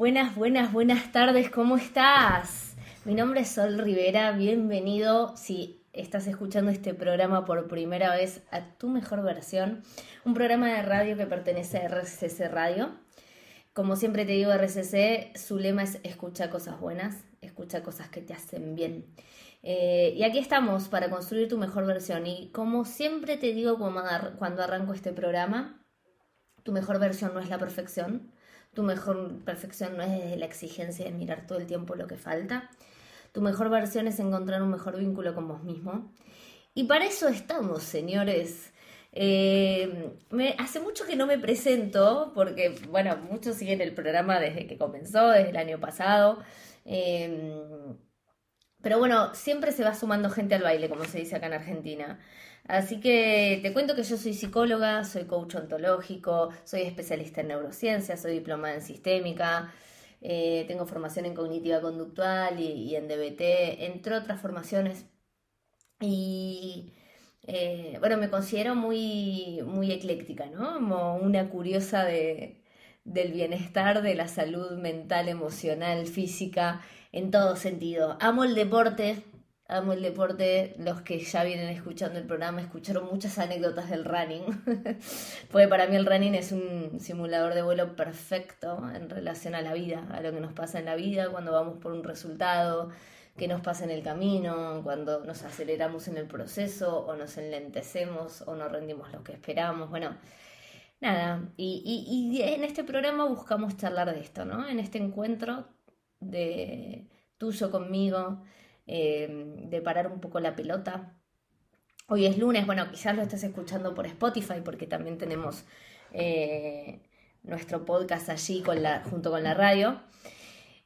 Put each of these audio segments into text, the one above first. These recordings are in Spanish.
Buenas, buenas, buenas tardes, ¿cómo estás? Mi nombre es Sol Rivera, bienvenido si estás escuchando este programa por primera vez a Tu Mejor Versión, un programa de radio que pertenece a RCC Radio. Como siempre te digo, RCC, su lema es escucha cosas buenas, escucha cosas que te hacen bien. Eh, y aquí estamos para construir tu mejor versión. Y como siempre te digo cuando arranco este programa, tu mejor versión no es la perfección, tu mejor perfección no es desde la exigencia de mirar todo el tiempo lo que falta. Tu mejor versión es encontrar un mejor vínculo con vos mismo. Y para eso estamos, señores. Eh, me, hace mucho que no me presento, porque, bueno, muchos siguen el programa desde que comenzó, desde el año pasado. Eh, pero bueno, siempre se va sumando gente al baile, como se dice acá en Argentina. Así que te cuento que yo soy psicóloga, soy coach ontológico, soy especialista en neurociencia, soy diplomada en sistémica, eh, tengo formación en cognitiva conductual y, en DBT, entre otras formaciones. Y eh, bueno, me considero muy, muy ecléctica, ¿no? Como una curiosa de, del bienestar, de la salud mental, emocional, física, en todo sentido. Amo el deporte, amo el deporte, los que ya vienen escuchando el programa escucharon muchas anécdotas del running, porque para mí el running es un simulador de vuelo perfecto en relación a la vida, a lo que nos pasa en la vida cuando vamos por un resultado, qué nos pasa en el camino, cuando nos aceleramos en el proceso o nos enlentecemos o no rendimos lo que esperamos, bueno. Nada, y, y en este programa buscamos charlar de esto, ¿no? En este encuentro de tuyo conmigo, Em, de parar un poco la pelota. Hoy es lunes, bueno, quizás lo estés escuchando por Spotify porque también tenemos eh, nuestro podcast allí con la, junto con la radio.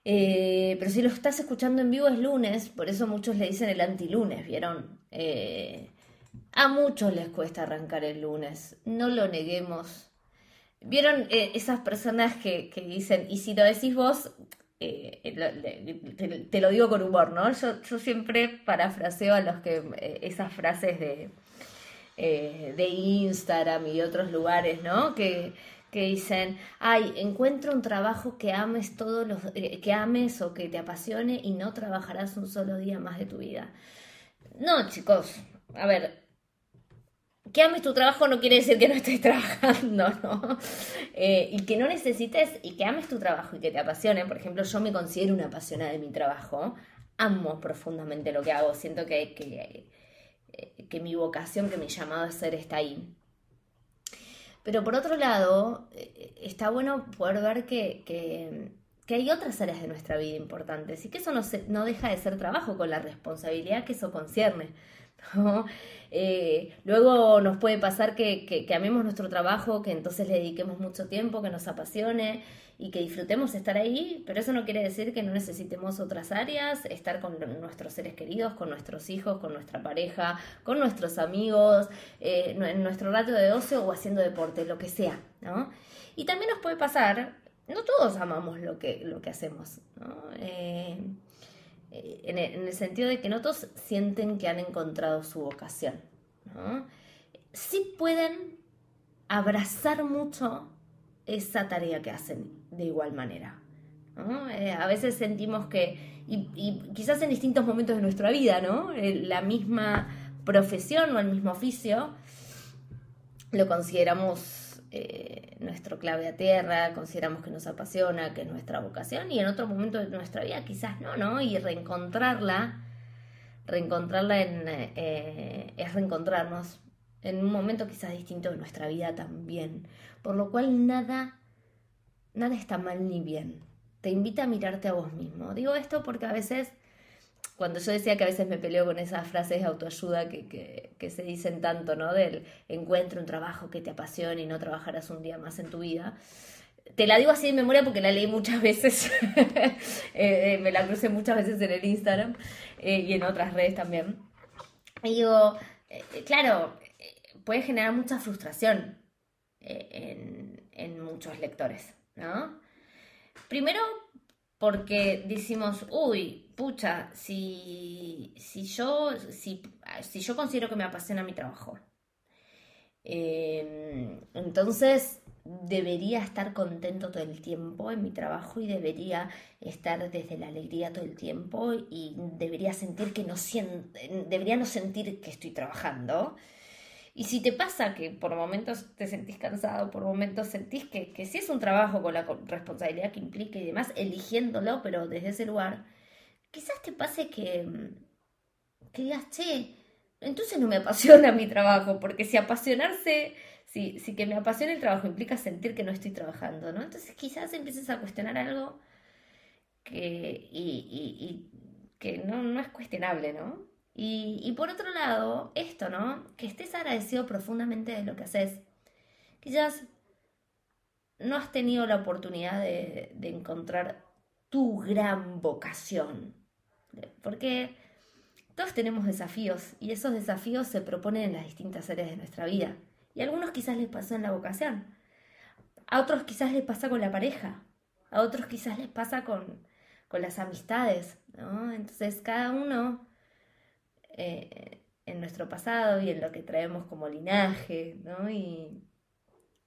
Eh, pero si lo estás escuchando en vivo es lunes, por eso muchos le dicen el antilunes, ¿vieron? Eh, a muchos les cuesta arrancar el lunes, no lo neguemos. ¿Vieron esas personas que, que, dicen, y si lo decís vos, eh, te, lo digo con humor, ¿no? Yo, siempre parafraseo a los que eh, esas frases de, eh, de Instagram y otros lugares, ¿no? Que, que dicen, ay, encuentra un trabajo que ames todos los, que ames o que te apasione y no trabajarás un solo día más de tu vida. No, chicos, a ver, que ames tu trabajo no quiere decir que no estés trabajando, ¿no? Eh, y que no necesites y que ames tu trabajo y que te apasione. Por ejemplo, yo me considero una apasionada de mi trabajo. Amo profundamente lo que hago. Siento que, que, eh, que mi vocación, que mi llamado a ser está ahí. Pero por otro lado, eh, está bueno poder ver que, que, que, hay otras áreas de nuestra vida importantes y que eso no, no deja de ser trabajo con la responsabilidad que eso concierne. Eh, luego nos puede pasar que, amemos nuestro trabajo, que entonces le dediquemos mucho tiempo, que nos apasione y que disfrutemos estar ahí, pero eso no quiere decir que no necesitemos otras áreas, estar con nuestros seres queridos, con nuestros hijos, con nuestra pareja, con nuestros amigos, eh, en nuestro rato de ocio o haciendo deporte, lo que sea, ¿no? Y también nos puede pasar, no todos amamos lo que, lo que hacemos, ¿no? Eh, en el, sentido de que no todos sienten que han encontrado su vocación. Sí pueden abrazar mucho esa tarea que hacen de igual manera. Eh, a veces sentimos que, y, quizás en distintos momentos de nuestra vida, ¿no? Eh, la misma profesión o el mismo oficio lo consideramos eh, nuestro clave a tierra, consideramos que nos apasiona, que es nuestra vocación, y en otro momento de nuestra vida quizás no, ¿no? Y reencontrarla, reencontrarla en, eh, es reencontrarnos en un momento quizás distinto de nuestra vida también, por lo cual nada, nada está mal ni bien. Te invita a mirarte a vos mismo. Digo esto porque a veces cuando yo decía que a veces me peleo con esas frases de autoayuda que, que, se dicen tanto, ¿no? Del encuentra un trabajo que te apasione y no trabajarás un día más en tu vida. Te la digo así de memoria porque la leí muchas veces, eh, eh, me la crucé muchas veces en el Instagram eh, y en otras redes también. Y digo, claro, puede generar mucha frustración en muchos lectores, ¿no? Primero porque decimos, uy, pucha, si, si, yo, si, si yo considero que me apasiona mi trabajo, em, entonces debería estar contento todo el tiempo en mi trabajo y debería estar desde la alegría todo el tiempo y debería sentir que no debería no sentir que estoy trabajando. Y si te pasa que por momentos te sentís cansado, por momentos sentís que, que si es un trabajo con la responsabilidad que implica y demás, eligiéndolo, pero desde ese lugar, quizás te pase que, que digas, che, entonces no me apasiona mi trabajo, porque si apasionarse si, que me apasiona el trabajo implica sentir que no estoy trabajando, ¿no? Entonces quizás empieces a cuestionar algo que, y, que no, no, es cuestionable, ¿no? Y, y, por otro lado, esto, ¿no? Que estés agradecido profundamente de lo que haces. Quizás no has tenido la oportunidad de, de encontrar tu gran vocación. Porque todos tenemos desafíos y esos desafíos se proponen en las distintas áreas de nuestra vida. Y a algunos quizás les pasó en la vocación. A otros quizás les pasa con la pareja. A otros quizás les pasa con, las amistades. ¿no? Entonces cada uno eh, en nuestro pasado y en lo que traemos como linaje, ¿no? Y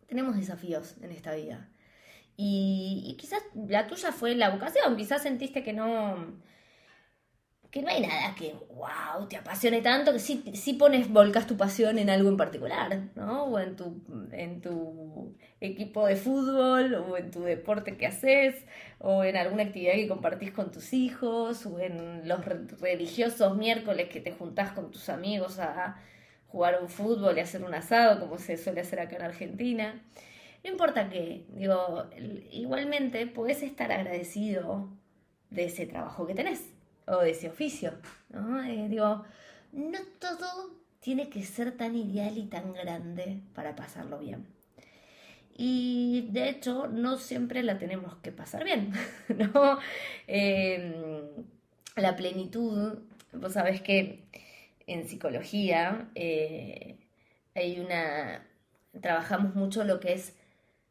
tenemos desafíos en esta vida. Y, y quizás la tuya fue la vocación, quizás sentiste que no, que no hay nada que, wow, te apasione tanto, que sí, sí pones, volcas tu pasión en algo en particular, ¿no? O en tu, en tu equipo de fútbol, o en tu deporte que haces, o en alguna actividad que compartís con tus hijos, o en los religiosos miércoles que te juntás con tus amigos a jugar un fútbol y hacer un asado, como se suele hacer acá en Argentina. No importa qué, digo, igualmente puedes estar agradecido de ese trabajo que tenés o de ese oficio. ¿no? Eh, digo, no todo tiene que ser tan ideal y tan grande para pasarlo bien. Y de hecho, no siempre la tenemos que pasar bien, ¿no? Em, la plenitud, vos sabés que en psicología eh, hay una. trabajamos mucho lo que es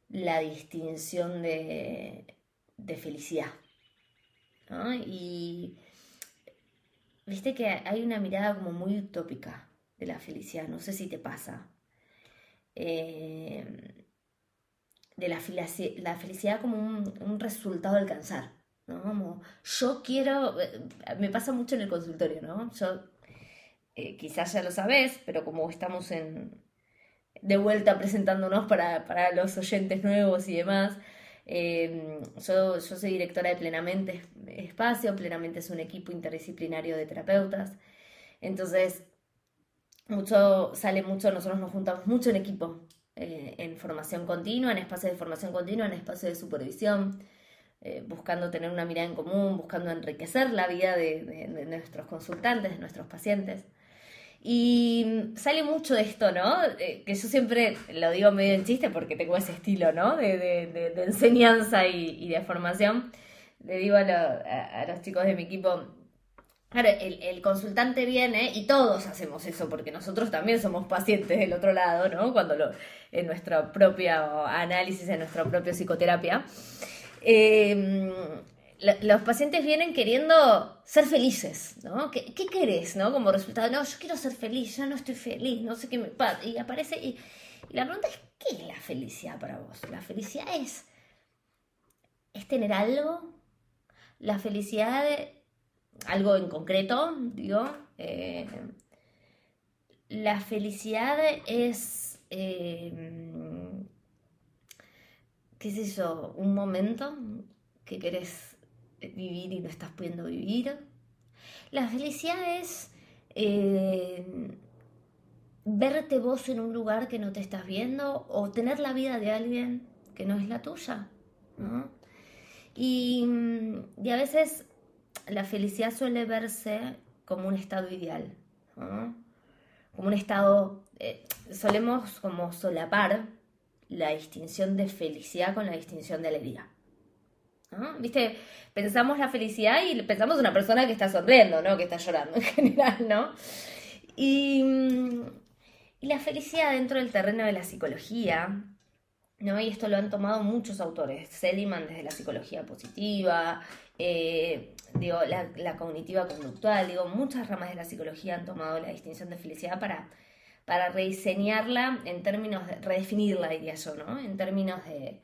la distinción de, de felicidad. Y Viste que hay una mirada como muy utópica de la felicidad, no sé si te pasa. Eh, de la, felicidad como un, resultado de alcanzar, ¿no? Como yo quiero, eh, me pasa mucho en el consultorio, ¿no? Eh, quizás ya lo sabes, pero como estamos en, de vuelta presentándonos para, para los oyentes nuevos y demás, Em, yo, soy directora de Plenamente Espacio, Plenamente es un equipo interdisciplinario de terapeutas, entonces mucho, sale mucho, nosotros nos juntamos mucho en equipo, eh, en formación continua, en espacios de formación continua, en espacios de supervisión, eh, buscando tener una mirada en común, buscando enriquecer la vida de nuestros consultantes, de nuestros pacientes. Y sale mucho de esto, ¿no? Eh, que yo siempre lo digo medio en chiste porque tengo ese estilo, ¿no? De, enseñanza y, de formación. Le digo a, los chicos de mi equipo, claro, el, el, consultante viene y todos hacemos eso porque nosotros también somos pacientes del otro lado, ¿no? Cuando lo, en nuestro propio análisis, en nuestra propia psicoterapia. Eh, los pacientes vienen queriendo ser felices, ¿no? ¿Qué, ¿Qué, querés, no? Como resultado, no, yo quiero ser feliz, ya no estoy feliz, no sé qué me pasa. Y aparece, y, la pregunta es, ¿qué es la felicidad para vos? La felicidad es, es tener algo, la felicidad, algo en concreto, digo, eh, la felicidad es, eh, qué es eso, un momento que querés vivir y no estás pudiendo vivir. La felicidad es eh, verte vos en un lugar que no te estás viendo o tener la vida de alguien que no es la tuya. Y, y, a veces la felicidad suele verse como un estado ideal, como un estado, eh, solemos como solapar la distinción de felicidad con la distinción de alegría. ¿Viste? Pensamos la felicidad y pensamos una persona que está sonriendo, ¿no? Que está llorando en general, ¿no? Y, mm, y la felicidad dentro del terreno de la psicología, ¿no? Y esto lo han tomado muchos autores. Seliman desde la psicología positiva, eh, digo, la, cognitiva conductual, digo, muchas ramas de la psicología han tomado la distinción de felicidad para, para rediseñarla en términos de, redefinirla diría yo, ¿no? En términos de,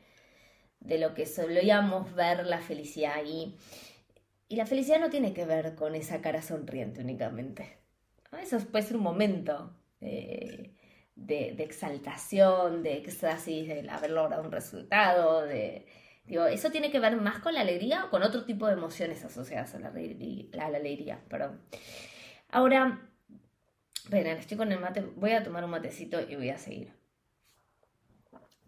de lo que solíamos ver la felicidad y, y la felicidad no tiene que ver con esa cara sonriente únicamente. Eso puede ser un momento eh, de, de, exaltación, de éxtasis, de haber logrado un resultado, de, digo, eso tiene que ver más con la alegría o con otro tipo de emociones asociadas a la, la, la alegría. Perdón. Ahora, bueno, estoy con el mate, voy a tomar un matecito y voy a seguir.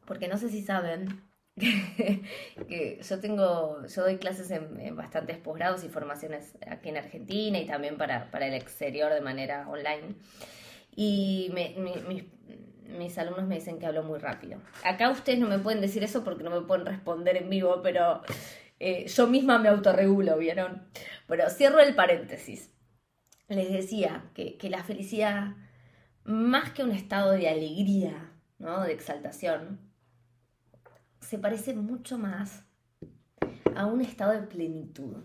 Porque no sé si saben que yo tengo, yo doy clases en, bastantes posgrados y formaciones aquí en Argentina y también para, para el exterior de manera online. Y mis, alumnos me dicen que hablo muy rápido. Acá ustedes no me pueden decir eso porque no me pueden responder en vivo, pero eh, yo misma me autorregulo, ¿vieron? Pero cierro el paréntesis. Les decía que, que la felicidad, más que un estado de alegría, ¿no? de exaltación, se parece mucho más a un estado de plenitud.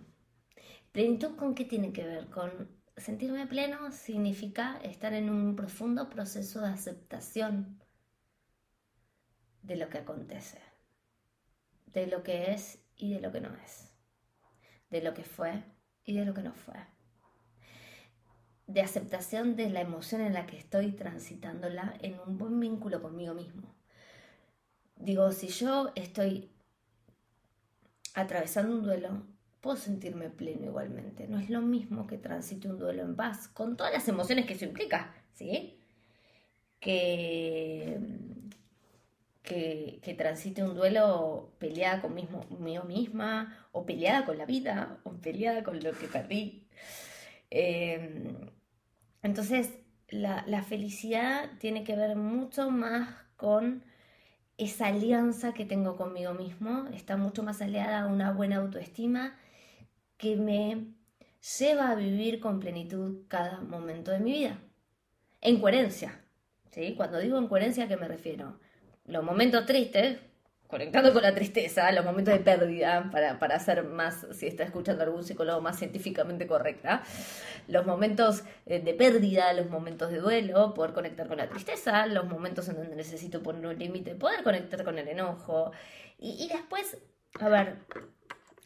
¿Plenitud con qué tiene que ver? Con sentirme pleno significa estar en un profundo proceso de aceptación de lo que acontece, de lo que es y de lo que no es, de lo que fue y de lo que no fue, de aceptación de la emoción en la que estoy transitándola en un buen vínculo conmigo mismo Digo, si yo estoy atravesando un duelo, puedo sentirme pleno igualmente. No es lo mismo que transite un duelo en paz, con todas las emociones que eso implica, ¿sí? Que, que, transite un duelo peleada conmigo misma, o peleada con la vida, o peleada con lo que perdí. Em, entonces, la, la felicidad tiene que ver mucho más con esa alianza que tengo conmigo mismo está mucho más aliada a una buena autoestima que me lleva a vivir con plenitud cada momento de mi vida. En coherencia. ¿sí? Cuando digo en coherencia, ¿a qué me refiero? Los momentos tristes, conectando con la tristeza, los momentos de pérdida, para, para ser más, si está escuchando algún psicólogo, más científicamente correcta, los momentos eh, de pérdida, los momentos de duelo, poder conectar con la tristeza, los momentos en donde necesito poner un límite, poder conectar con el enojo. Y, después, a ver,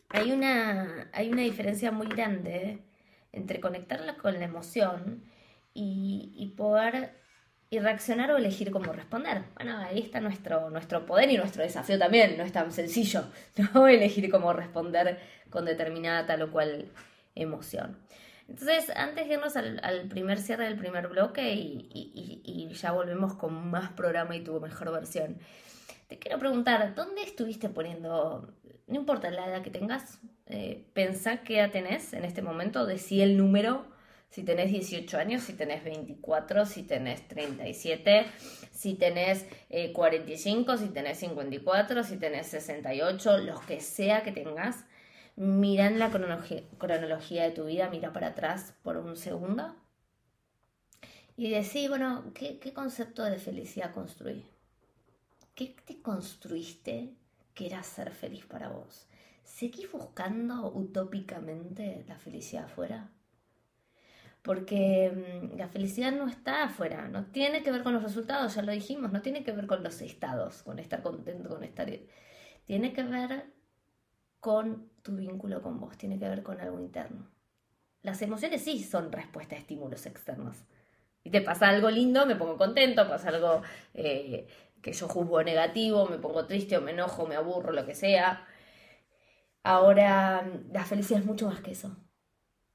hay una, hay una diferencia muy grande entre conectarla con la emoción y, y poder y reaccionar o elegir cómo responder. Bueno, ahí está nuestro, nuestro poder y nuestro desafío también, no es tan sencillo, ¿no? Elegir cómo responder con determinada tal o cual emoción. Entonces, antes de irnos al, primer cierre del primer bloque y, ya volvemos con más programa y tu mejor versión, te quiero preguntar, ¿dónde estuviste poniendo, no importa la edad que tengas, eh, pensá qué edad tenés en este momento, decí el número si tenés 18 años, si tenés 24, si tenés 37, si tenés 45, eh, si tenés 54, si tenés 68, los que sea que tengas, mira en la cronología, de tu vida, mira para atrás por un segundo y decís, bueno, ¿qué, ¿qué, concepto de felicidad construí? ¿Qué te construiste que era ser feliz para vos? ¿Seguís buscando utópicamente la felicidad afuera? Porque mm, la felicidad no está afuera, no tiene que ver con los resultados, ya lo dijimos, no tiene que ver con los estados, con estar contento, con estar... Tiene que ver con tu vínculo con vos, tiene que ver con algo interno. Las emociones sí son respuesta a estímulos externos. Y te pasa algo lindo, me pongo contento, pasa algo eh, que yo juzgo negativo, me pongo triste o me enojo, me aburro, lo que sea. Ahora, la felicidad es mucho más que eso.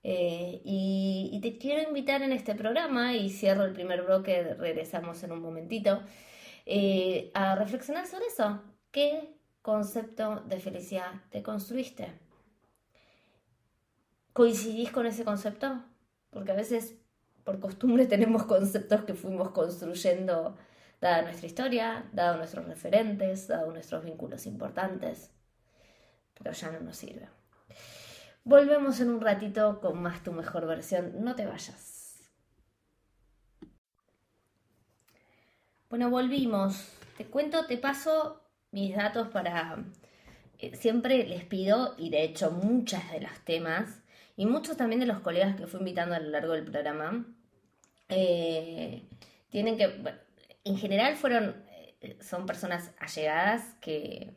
Eh, y, te quiero invitar en este programa, y cierro el primer bloque, regresamos en un momentito, eh, a reflexionar sobre eso. ¿Qué concepto de felicidad te construiste? ¿Coincidís con ese concepto? Porque a veces por costumbre tenemos conceptos que fuimos construyendo dada nuestra historia, dado nuestros referentes, dado nuestros vínculos importantes, pero ya no nos sirve. Volvemos en un ratito con más tu mejor versión. No te vayas. Bueno, volvimos. Te cuento, te paso mis datos para... Eh, siempre les pido, y de hecho muchas de los temas, y muchos también de los colegas que fui invitando a lo largo del programa, eh, tienen que, en general fueron, eh, son personas allegadas que,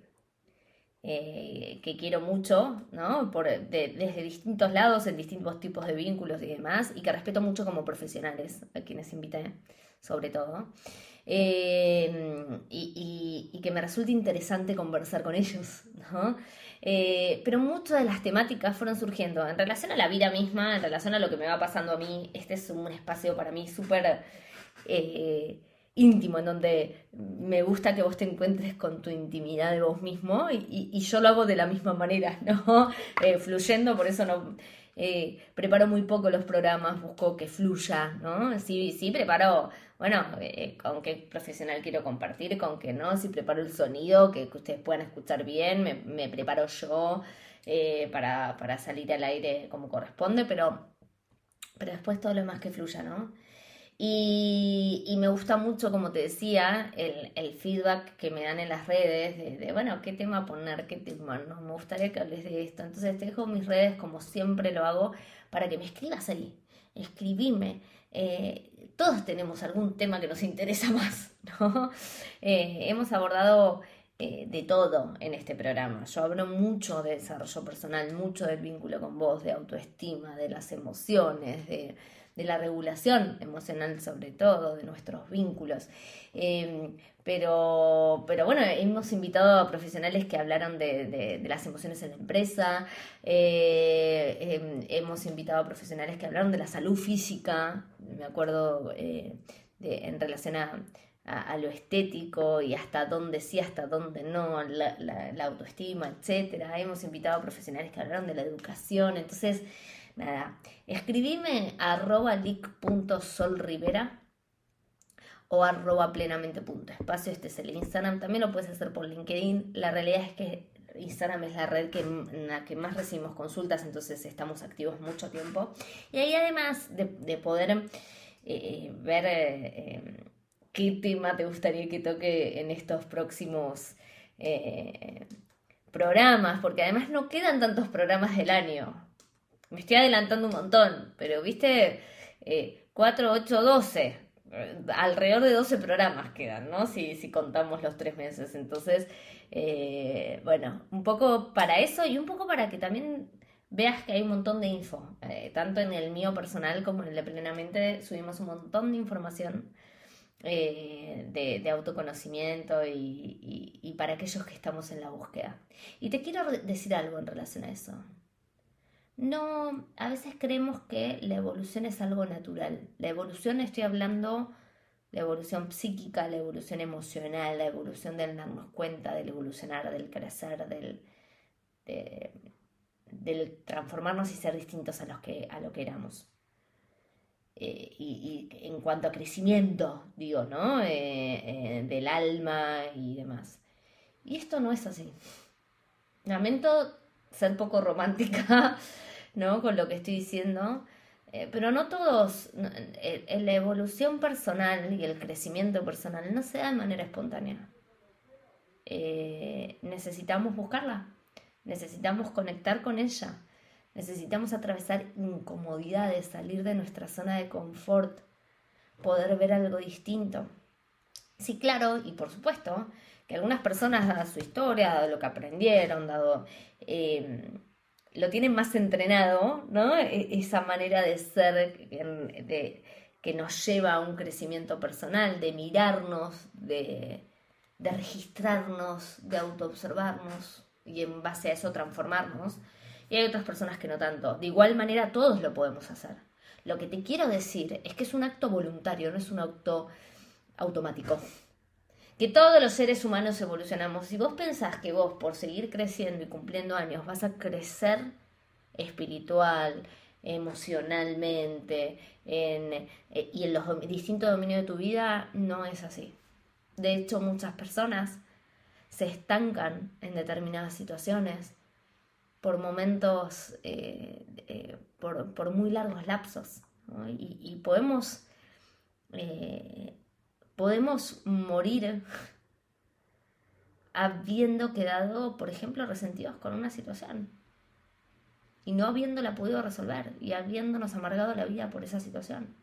eh, que quiero mucho, ¿no? Por, desde distintos lados, en distintos tipos de vínculos y demás, y que respeto mucho como profesionales, a quienes invité, sobre todo. Eh, y, que me resulta interesante conversar con ellos, ¿no? Eh, pero muchas de las temáticas fueron surgiendo en relación a la vida misma, en relación a lo que me va pasando a mí. Este es un espacio para mí súper íntimo, en donde me gusta que vos te encuentres con tu intimidad de vos mismo y, yo lo hago de la misma manera, ¿no? fluyendo, por eso no eh, preparo muy poco los programas, busco que fluya, ¿no? Sí, sí, preparo, bueno, eh, con qué profesional quiero compartir, con qué no, si preparo el sonido, que, ustedes puedan escuchar bien, me, preparo yo eh, para, para salir al aire como corresponde, pero, pero después todo lo demás que fluya, ¿no? Y, me gusta mucho, como te decía, el, feedback que me dan en las redes de, bueno, qué tema poner, qué tema, ¿no? Me gustaría que hables de esto. Entonces te dejo mis redes, como siempre lo hago, para que me escribas ahí. Escribime. Eh, todos tenemos algún tema que nos interesa más, ¿no? Eh, hemos abordado eh, de todo en este programa. Yo hablo mucho de desarrollo personal, mucho del vínculo con vos, de autoestima, de las emociones, de de la regulación emocional sobre todo, de nuestros vínculos. Em, pero, pero bueno, hemos invitado a profesionales que hablaron de, las emociones en la empresa, eh, em, hemos invitado a profesionales que hablaron de la salud física, me acuerdo eh, de, en relación a, lo estético y hasta dónde sí, hasta dónde no, la, la autoestima, etcétera. Hemos invitado a profesionales que hablaron de la educación, entonces nada, escribime a arroba o arroba plenamente.espacio, este es el Instagram, también lo puedes hacer por LinkedIn, la realidad es que Instagram es la red que, en la que más recibimos consultas, entonces estamos activos mucho tiempo. Y ahí además de, poder eh, ver eh, qué tema te gustaría que toque en estos próximos eh, programas, porque además no quedan tantos programas del año. Me estoy adelantando un montón, pero viste, 4, 8, 12. Alrededor de 12 programas quedan, ¿no? Si, si contamos los tres meses. Entonces, eh, bueno, un poco para eso y un poco para que también veas que hay un montón de info. Eh, tanto en el mío personal como en el de Plenamente subimos un montón de información. Eh, de, autoconocimiento y, y, para aquellos que estamos en la búsqueda. Y te quiero decir algo en relación a eso. No, a veces creemos que la evolución es algo natural. La evolución estoy hablando la evolución psíquica, la evolución emocional, la evolución del darnos cuenta, del evolucionar, del crecer, del, del transformarnos y ser distintos a, los que, a lo que éramos. Eh, y, en cuanto a crecimiento, digo, ¿no? Eh, eh, del alma y demás. Y esto no es así. Lamento ser poco romántica, ¿no? Con lo que estoy diciendo. Eh, pero no todos, en la evolución personal y el crecimiento personal no se da de manera espontánea. Eh, necesitamos buscarla, necesitamos conectar con ella, necesitamos atravesar incomodidades, salir de nuestra zona de confort, poder ver algo distinto. Sí, claro, y por supuesto, algunas personas, dada su historia, dado lo que aprendieron, dado eh, lo tienen más entrenado, ¿no? E, esa manera de ser que nos lleva a un crecimiento personal, de mirarnos, de, de registrarnos, de autoobservarnos y en base a eso transformarnos. Y hay otras personas que no tanto. De igual manera todos lo podemos hacer. Lo que te quiero decir es que es un acto voluntario, no es un acto automático que todos los seres humanos evolucionamos. Si vos pensás que vos, por seguir creciendo y cumpliendo años, vas a crecer espiritual, emocionalmente eh, y en los distintos dominios de tu vida, no es así. De hecho, muchas personas se estancan en determinadas situaciones por momentos, eh, eh, por, muy largos lapsos. Y, podemos podemos morir habiendo quedado, por ejemplo, resentidos con una situación y no habiéndola podido resolver y habiéndonos amargado la vida por esa situación.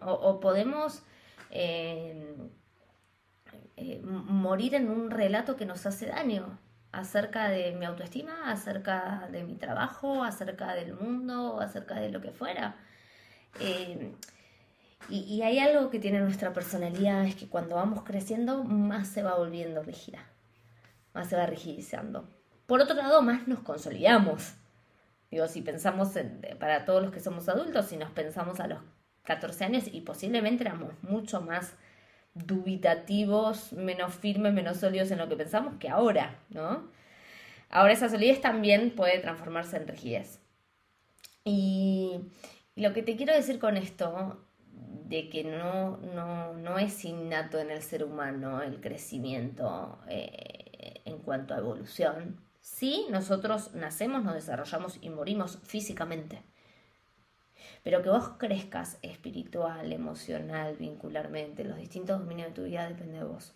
O, podemos eh, morir en un relato que nos hace daño acerca de mi autoestima, acerca de mi trabajo, acerca del mundo, acerca de lo que fuera. Y, hay algo que tiene nuestra personalidad, es que cuando vamos creciendo, más se va volviendo rígida, más se va rigidizando. Por otro lado, más nos consolidamos. Digo, si pensamos para todos los que somos adultos, si nos pensamos a los 14 años y posiblemente éramos mucho más dubitativos, menos firmes, menos sólidos en lo que pensamos que ahora, ¿no? Ahora esa solidez también puede transformarse en rigidez. Y, y lo que te quiero decir con esto de que no, no, es innato en el ser humano el crecimiento eh, en cuanto a evolución. Sí, nosotros nacemos, nos desarrollamos y morimos físicamente. Pero que vos crezcas espiritual, emocional, vincularmente, los distintos dominios de tu vida depende de vos.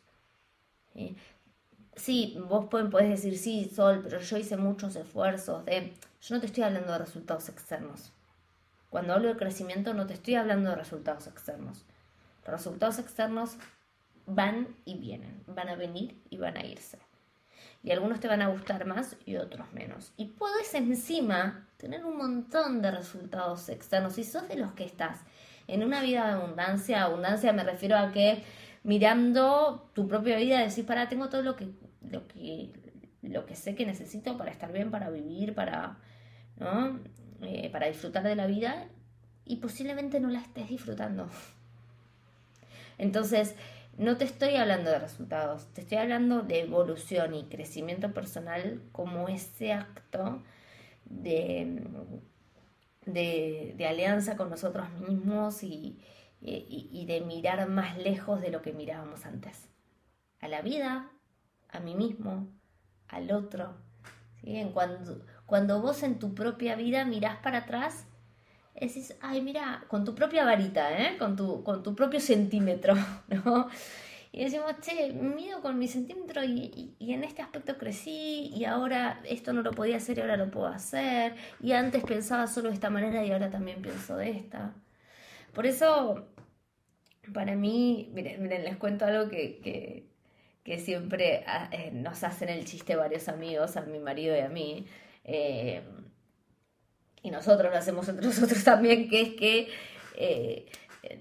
¿Sí? vos podés decir, sí, Sol, pero yo hice muchos esfuerzos de... Yo no te estoy hablando de resultados externos. Cuando hablo de crecimiento no te estoy hablando de resultados externos. Los resultados externos van y vienen, van a venir y van a irse. Y algunos te van a gustar más y otros menos. Y puedes encima tener un montón de resultados externos. Si sos de los que estás en una vida de abundancia, abundancia me refiero a que mirando tu propia vida decís, para, tengo todo lo que, lo que, lo que sé que necesito para estar bien, para vivir, para, ¿no? Eh, para disfrutar de la vida y posiblemente no la estés disfrutando. Entonces, no te estoy hablando de resultados, te estoy hablando de evolución y crecimiento personal como ese acto de, de, alianza con nosotros mismos y, de mirar más lejos de lo que mirábamos antes. A la vida, a mí mismo, al otro. ¿sí? En cuando, cuando vos en tu propia vida mirás para atrás, decís, ay, mira, con tu propia varita, ¿eh? con, tu, con tu propio centímetro, ¿no? Y decimos, che, mido con mi centímetro y, y, en este aspecto crecí y ahora esto no lo podía hacer y ahora lo puedo hacer. Y antes pensaba solo de esta manera y ahora también pienso de esta. Por eso, para mí, miren, miren les cuento algo que, que, que siempre ah, eh, nos hacen el chiste varios amigos, a mi marido y a mí. Eh, y nosotros lo hacemos entre nosotros también, que es que eh,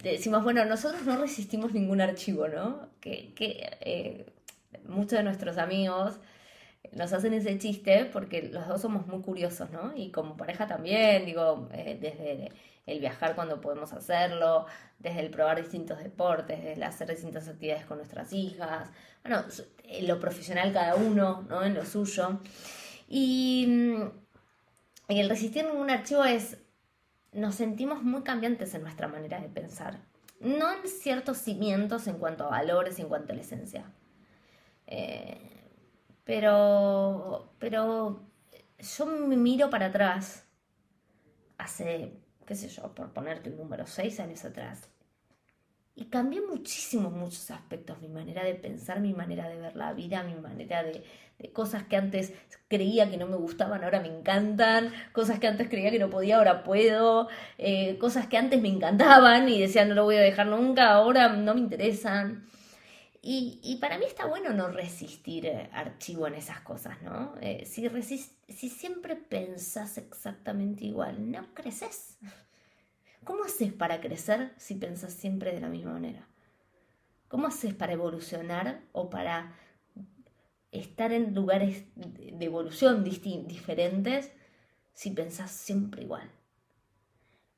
decimos, bueno, nosotros no resistimos ningún archivo, ¿no? Que, eh, muchos de nuestros amigos nos hacen ese chiste porque los dos somos muy curiosos, ¿no? Y como pareja también, digo, desde el viajar cuando podemos hacerlo, desde el probar distintos deportes, desde el hacer distintas actividades con nuestras hijas, bueno, en lo profesional cada uno, ¿no? En lo suyo. Y, el resistir ningún archivo es, nos sentimos muy cambiantes en nuestra manera de pensar, no en ciertos cimientos en cuanto a valores en cuanto a la esencia. Eh, pero, pero yo me miro para atrás, hace, qué sé yo, por ponerte un número, seis años atrás, y cambié muchísimo, muchos aspectos, mi manera de pensar, mi manera de ver la vida, mi manera de, cosas que antes creía que no me gustaban, ahora me encantan, cosas que antes creía que no podía, ahora puedo, eh, cosas que antes me encantaban y decía no lo voy a dejar nunca, ahora no me interesan. Y, para mí está bueno no resistir eh, archivo en esas cosas, ¿no? Eh, si, si siempre pensás exactamente igual, no creces. ¿Cómo haces para crecer si pensás siempre de la misma manera? ¿Cómo haces para evolucionar o para estar en lugares de evolución diferentes si pensás siempre igual?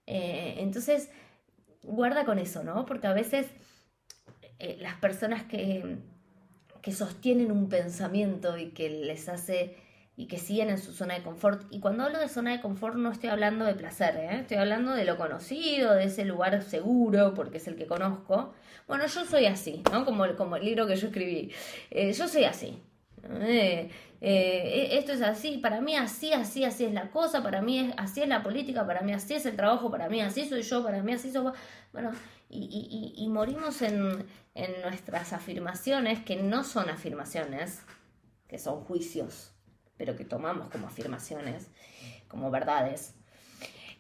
Eh, entonces, guarda con eso, ¿no? Porque a veces eh, las personas que, que sostienen un pensamiento y que les hace y que siguen en su zona de confort. Y cuando hablo de zona de confort no estoy hablando de placer, ¿eh? estoy hablando de lo conocido, de ese lugar seguro, porque es el que conozco. Bueno, yo soy así, ¿no? Como, como el libro que yo escribí. Eh, yo soy así. Eh, esto es así, para mí así, así, así es la cosa, para mí es, así es la política, para mí así es el trabajo, para mí así soy yo, para mí así soy... Bueno, y, y, y morimos en, en nuestras afirmaciones que no son afirmaciones, que son juicios pero que tomamos como afirmaciones, como verdades.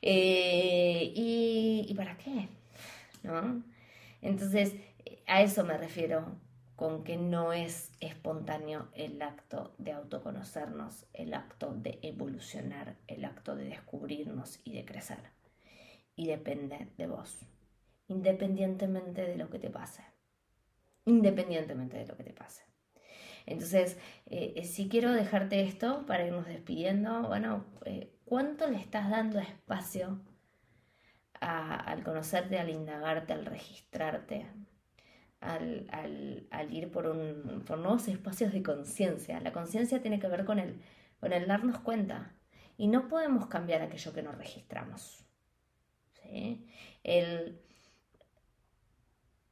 Eh, y, para qué? ¿No? Entonces, a eso me refiero con que no es espontáneo el acto de autoconocernos, el acto de evolucionar, el acto de descubrirnos y de crecer. Y depende de vos, independientemente de lo que te pase. Independientemente de lo que te pase. Entonces, eh, si quiero dejarte esto para irnos despidiendo, bueno, eh, ¿cuánto le estás dando espacio al conocerte, al indagarte, al registrarte? al, ir por, un, por nuevos espacios de conciencia. La conciencia tiene que ver con el, con el darnos cuenta. Y no podemos cambiar aquello que nos registramos. El,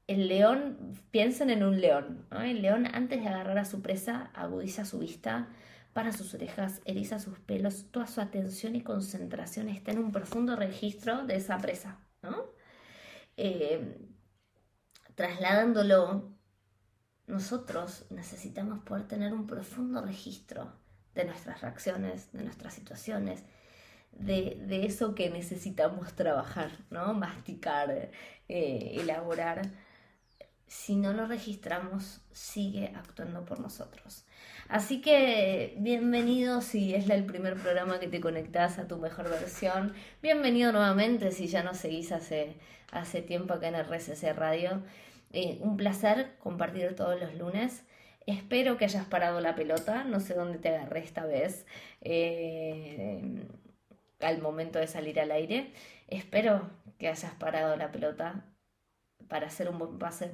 el león, piensen en un león. El león antes de agarrar a su presa agudiza su vista, para sus orejas, eriza sus pelos, toda su atención y concentración está en un profundo registro de esa presa. ¿no? Eh, trasladándolo, nosotros necesitamos poder tener un profundo registro de nuestras reacciones, de nuestras situaciones, de, eso que necesitamos trabajar, ¿no? Masticar, eh, elaborar. Si no lo registramos, sigue actuando por nosotros. Así que bienvenido si es el primer programa que te conectas a tu mejor versión. Bienvenido nuevamente si ya nos seguís hace, hace tiempo acá en RCC Radio. Eh, un placer compartir todos los lunes. Espero que hayas parado la pelota, no sé dónde te agarré esta vez eh, al momento de salir al aire. Espero que hayas parado la pelota para hacer un buen pase.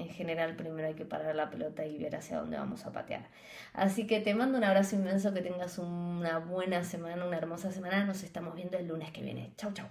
En general, primero hay que parar la pelota y ver hacia dónde vamos a patear. Así que te mando un abrazo inmenso, que tengas una buena semana, una hermosa semana. Nos estamos viendo el lunes que viene. Chau, chau.